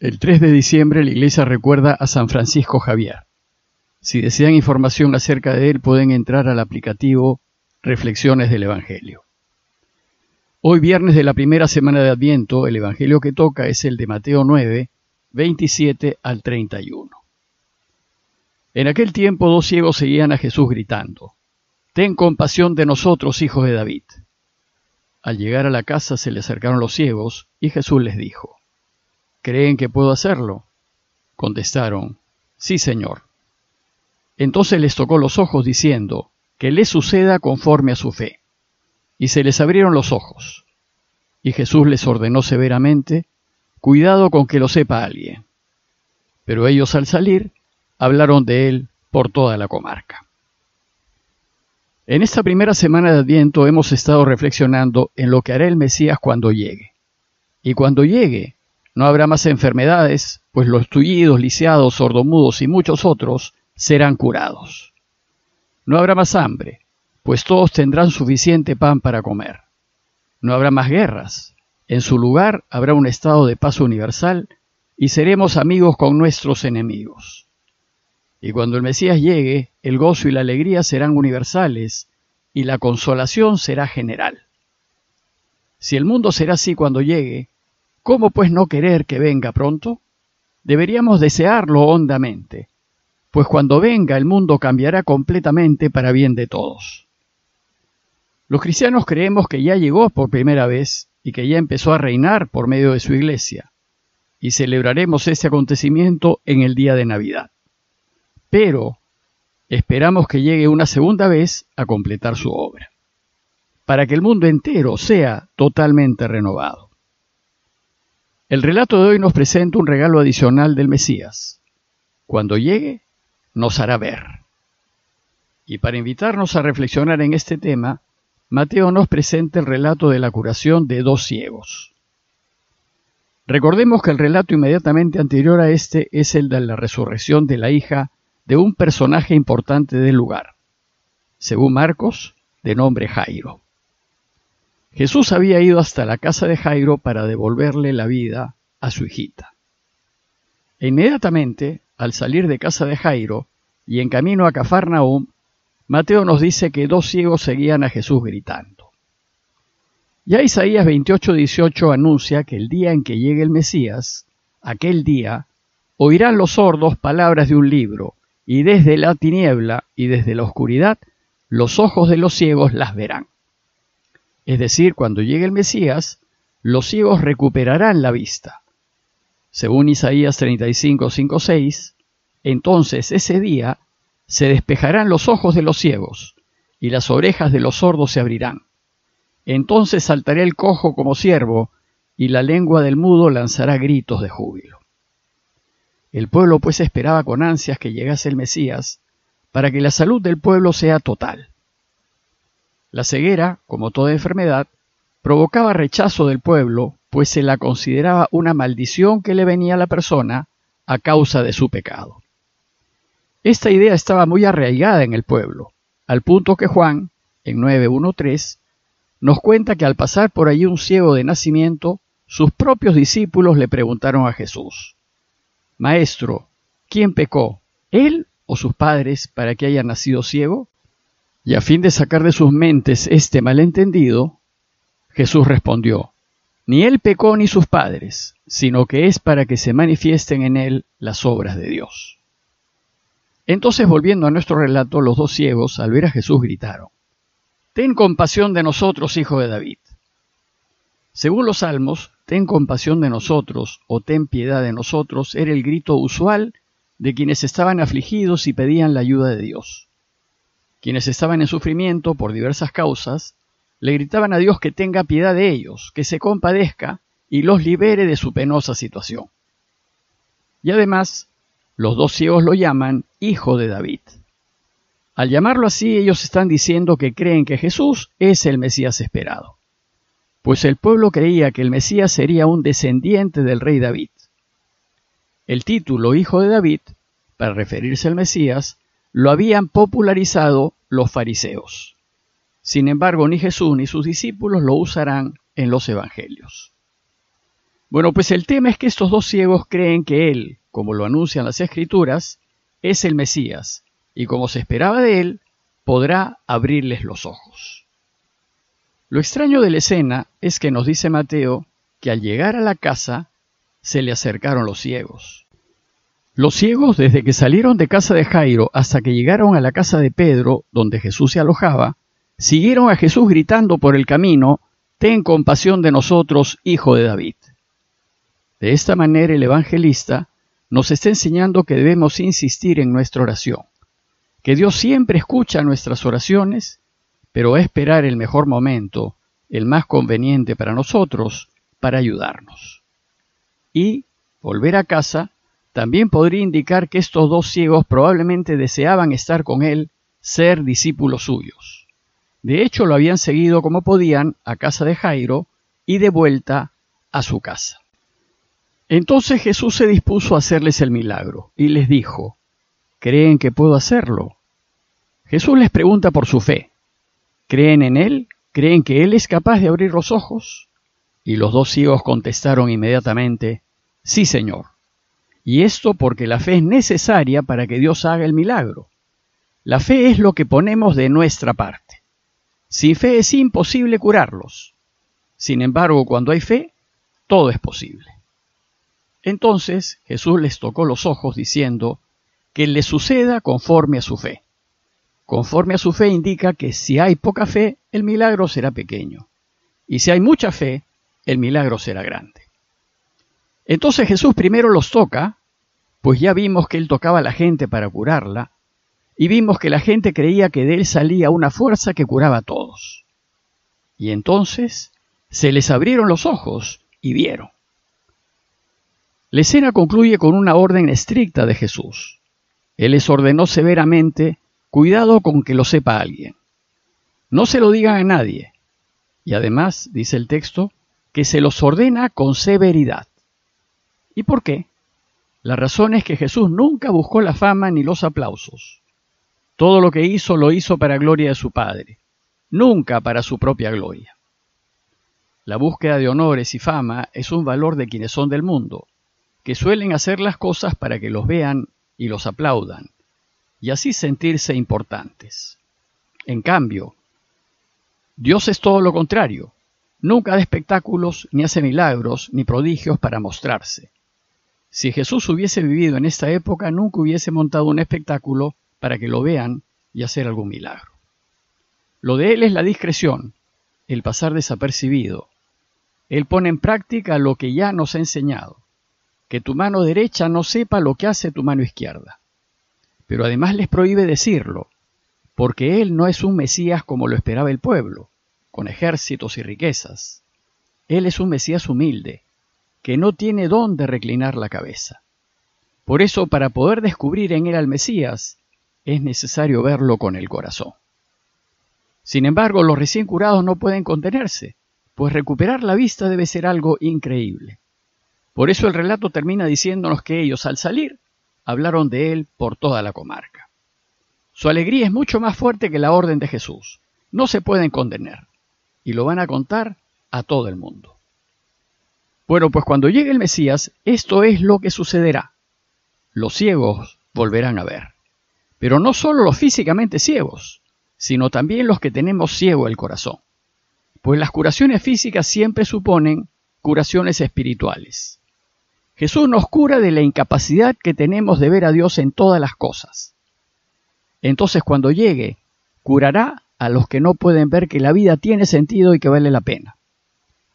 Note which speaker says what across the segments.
Speaker 1: El 3 de diciembre la iglesia recuerda a San Francisco Javier. Si desean información acerca de él pueden entrar al aplicativo Reflexiones del Evangelio. Hoy viernes de la primera semana de Adviento, el Evangelio que toca es el de Mateo 9, 27 al 31. En aquel tiempo dos ciegos seguían a Jesús gritando, Ten compasión de nosotros, hijos de David. Al llegar a la casa se le acercaron los ciegos y Jesús les dijo, ¿Creen que puedo hacerlo? Contestaron, Sí, Señor. Entonces les tocó los ojos diciendo, que les suceda conforme a su fe. Y se les abrieron los ojos. Y Jesús les ordenó severamente, Cuidado con que lo sepa alguien. Pero ellos al salir hablaron de él por toda la comarca. En esta primera semana de Adviento hemos estado reflexionando en lo que hará el Mesías cuando llegue. Y cuando llegue, no habrá más enfermedades, pues los tullidos, lisiados, sordomudos y muchos otros serán curados. No habrá más hambre, pues todos tendrán suficiente pan para comer. No habrá más guerras. En su lugar habrá un estado de paz universal y seremos amigos con nuestros enemigos. Y cuando el Mesías llegue, el gozo y la alegría serán universales y la consolación será general. Si el mundo será así cuando llegue, ¿Cómo pues no querer que venga pronto? Deberíamos desearlo hondamente, pues cuando venga el mundo cambiará completamente para bien de todos. Los cristianos creemos que ya llegó por primera vez y que ya empezó a reinar por medio de su iglesia, y celebraremos ese acontecimiento en el día de Navidad. Pero esperamos que llegue una segunda vez a completar su obra, para que el mundo entero sea totalmente renovado. El relato de hoy nos presenta un regalo adicional del Mesías. Cuando llegue, nos hará ver. Y para invitarnos a reflexionar en este tema, Mateo nos presenta el relato de la curación de dos ciegos. Recordemos que el relato inmediatamente anterior a este es el de la resurrección de la hija de un personaje importante del lugar, según Marcos, de nombre Jairo. Jesús había ido hasta la casa de Jairo para devolverle la vida a su hijita. E inmediatamente, al salir de casa de Jairo y en camino a Cafarnaúm, Mateo nos dice que dos ciegos seguían a Jesús gritando. Ya Isaías 28:18 anuncia que el día en que llegue el Mesías, aquel día, oirán los sordos palabras de un libro, y desde la tiniebla y desde la oscuridad, los ojos de los ciegos las verán. Es decir, cuando llegue el Mesías, los ciegos recuperarán la vista. Según Isaías 35, 5, 6, entonces ese día se despejarán los ojos de los ciegos y las orejas de los sordos se abrirán. Entonces saltará el cojo como ciervo y la lengua del mudo lanzará gritos de júbilo. El pueblo pues esperaba con ansias que llegase el Mesías para que la salud del pueblo sea total. La ceguera, como toda enfermedad, provocaba rechazo del pueblo, pues se la consideraba una maldición que le venía a la persona a causa de su pecado. Esta idea estaba muy arraigada en el pueblo, al punto que Juan, en 9.1.3, nos cuenta que al pasar por allí un ciego de nacimiento, sus propios discípulos le preguntaron a Jesús, Maestro, ¿quién pecó, él o sus padres, para que haya nacido ciego? Y a fin de sacar de sus mentes este malentendido, Jesús respondió, Ni él pecó ni sus padres, sino que es para que se manifiesten en él las obras de Dios. Entonces, volviendo a nuestro relato, los dos ciegos, al ver a Jesús, gritaron, Ten compasión de nosotros, hijo de David. Según los salmos, ten compasión de nosotros o ten piedad de nosotros era el grito usual de quienes estaban afligidos y pedían la ayuda de Dios. Quienes estaban en sufrimiento por diversas causas, le gritaban a Dios que tenga piedad de ellos, que se compadezca y los libere de su penosa situación. Y además, los dos ciegos lo llaman Hijo de David. Al llamarlo así, ellos están diciendo que creen que Jesús es el Mesías esperado, pues el pueblo creía que el Mesías sería un descendiente del rey David. El título Hijo de David, para referirse al Mesías, lo habían popularizado los fariseos. Sin embargo, ni Jesús ni sus discípulos lo usarán en los evangelios. Bueno, pues el tema es que estos dos ciegos creen que Él, como lo anuncian las Escrituras, es el Mesías, y como se esperaba de Él, podrá abrirles los ojos. Lo extraño de la escena es que nos dice Mateo que al llegar a la casa se le acercaron los ciegos. Los ciegos, desde que salieron de casa de Jairo hasta que llegaron a la casa de Pedro, donde Jesús se alojaba, siguieron a Jesús gritando por el camino, Ten compasión de nosotros, hijo de David. De esta manera el evangelista nos está enseñando que debemos insistir en nuestra oración, que Dios siempre escucha nuestras oraciones, pero a esperar el mejor momento, el más conveniente para nosotros, para ayudarnos. Y volver a casa también podría indicar que estos dos ciegos probablemente deseaban estar con él, ser discípulos suyos. De hecho, lo habían seguido como podían a casa de Jairo y de vuelta a su casa. Entonces Jesús se dispuso a hacerles el milagro y les dijo, ¿creen que puedo hacerlo? Jesús les pregunta por su fe. ¿Creen en Él? ¿Creen que Él es capaz de abrir los ojos? Y los dos ciegos contestaron inmediatamente, Sí, Señor. Y esto porque la fe es necesaria para que Dios haga el milagro. La fe es lo que ponemos de nuestra parte. Sin fe es imposible curarlos. Sin embargo, cuando hay fe, todo es posible. Entonces Jesús les tocó los ojos diciendo que le suceda conforme a su fe. Conforme a su fe indica que si hay poca fe, el milagro será pequeño. Y si hay mucha fe, el milagro será grande. Entonces Jesús primero los toca, pues ya vimos que él tocaba a la gente para curarla, y vimos que la gente creía que de él salía una fuerza que curaba a todos. Y entonces se les abrieron los ojos y vieron. La escena concluye con una orden estricta de Jesús. Él les ordenó severamente, cuidado con que lo sepa alguien. No se lo digan a nadie. Y además, dice el texto, que se los ordena con severidad. ¿Y por qué? La razón es que Jesús nunca buscó la fama ni los aplausos. Todo lo que hizo lo hizo para gloria de su Padre, nunca para su propia gloria. La búsqueda de honores y fama es un valor de quienes son del mundo, que suelen hacer las cosas para que los vean y los aplaudan, y así sentirse importantes. En cambio, Dios es todo lo contrario. Nunca da espectáculos, ni hace milagros, ni prodigios para mostrarse. Si Jesús hubiese vivido en esta época, nunca hubiese montado un espectáculo para que lo vean y hacer algún milagro. Lo de Él es la discreción, el pasar desapercibido. Él pone en práctica lo que ya nos ha enseñado que tu mano derecha no sepa lo que hace tu mano izquierda. Pero además les prohíbe decirlo, porque Él no es un Mesías como lo esperaba el pueblo, con ejércitos y riquezas. Él es un Mesías humilde, que no tiene dónde reclinar la cabeza. Por eso, para poder descubrir en Él al Mesías, es necesario verlo con el corazón. Sin embargo, los recién curados no pueden contenerse, pues recuperar la vista debe ser algo increíble. Por eso el relato termina diciéndonos que ellos, al salir, hablaron de él por toda la comarca. Su alegría es mucho más fuerte que la orden de Jesús. No se pueden condenar. Y lo van a contar a todo el mundo. Bueno, pues cuando llegue el Mesías, esto es lo que sucederá. Los ciegos volverán a ver. Pero no solo los físicamente ciegos, sino también los que tenemos ciego el corazón. Pues las curaciones físicas siempre suponen curaciones espirituales. Jesús nos cura de la incapacidad que tenemos de ver a Dios en todas las cosas. Entonces cuando llegue, curará a los que no pueden ver que la vida tiene sentido y que vale la pena.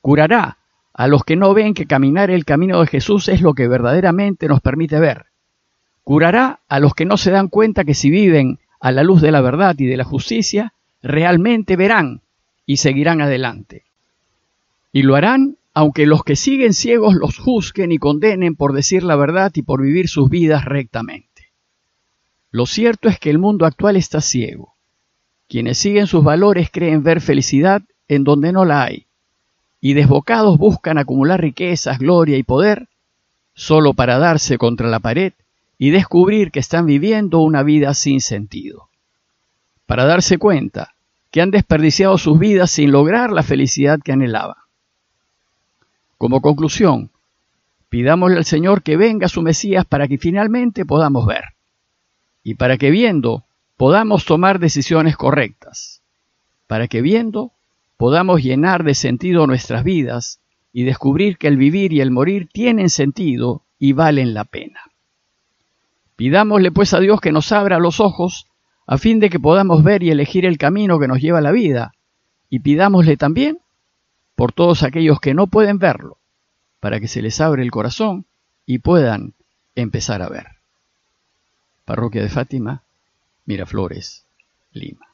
Speaker 1: Curará a los que no ven que caminar el camino de Jesús es lo que verdaderamente nos permite ver. Curará a los que no se dan cuenta que si viven a la luz de la verdad y de la justicia, realmente verán y seguirán adelante. Y lo harán aunque los que siguen ciegos los juzguen y condenen por decir la verdad y por vivir sus vidas rectamente. Lo cierto es que el mundo actual está ciego. Quienes siguen sus valores creen ver felicidad en donde no la hay, y desbocados buscan acumular riquezas, gloria y poder solo para darse contra la pared y descubrir que están viviendo una vida sin sentido. Para darse cuenta que han desperdiciado sus vidas sin lograr la felicidad que anhelaban. Como conclusión, Pidámosle al Señor que venga su Mesías para que finalmente podamos ver y para que viendo podamos tomar decisiones correctas, para que viendo podamos llenar de sentido nuestras vidas y descubrir que el vivir y el morir tienen sentido y valen la pena. Pidámosle pues a Dios que nos abra los ojos a fin de que podamos ver y elegir el camino que nos lleva a la vida, y pidámosle también por todos aquellos que no pueden verlo, para que se les abra el corazón y puedan empezar a ver. Parroquia de Fátima, Miraflores, Lima.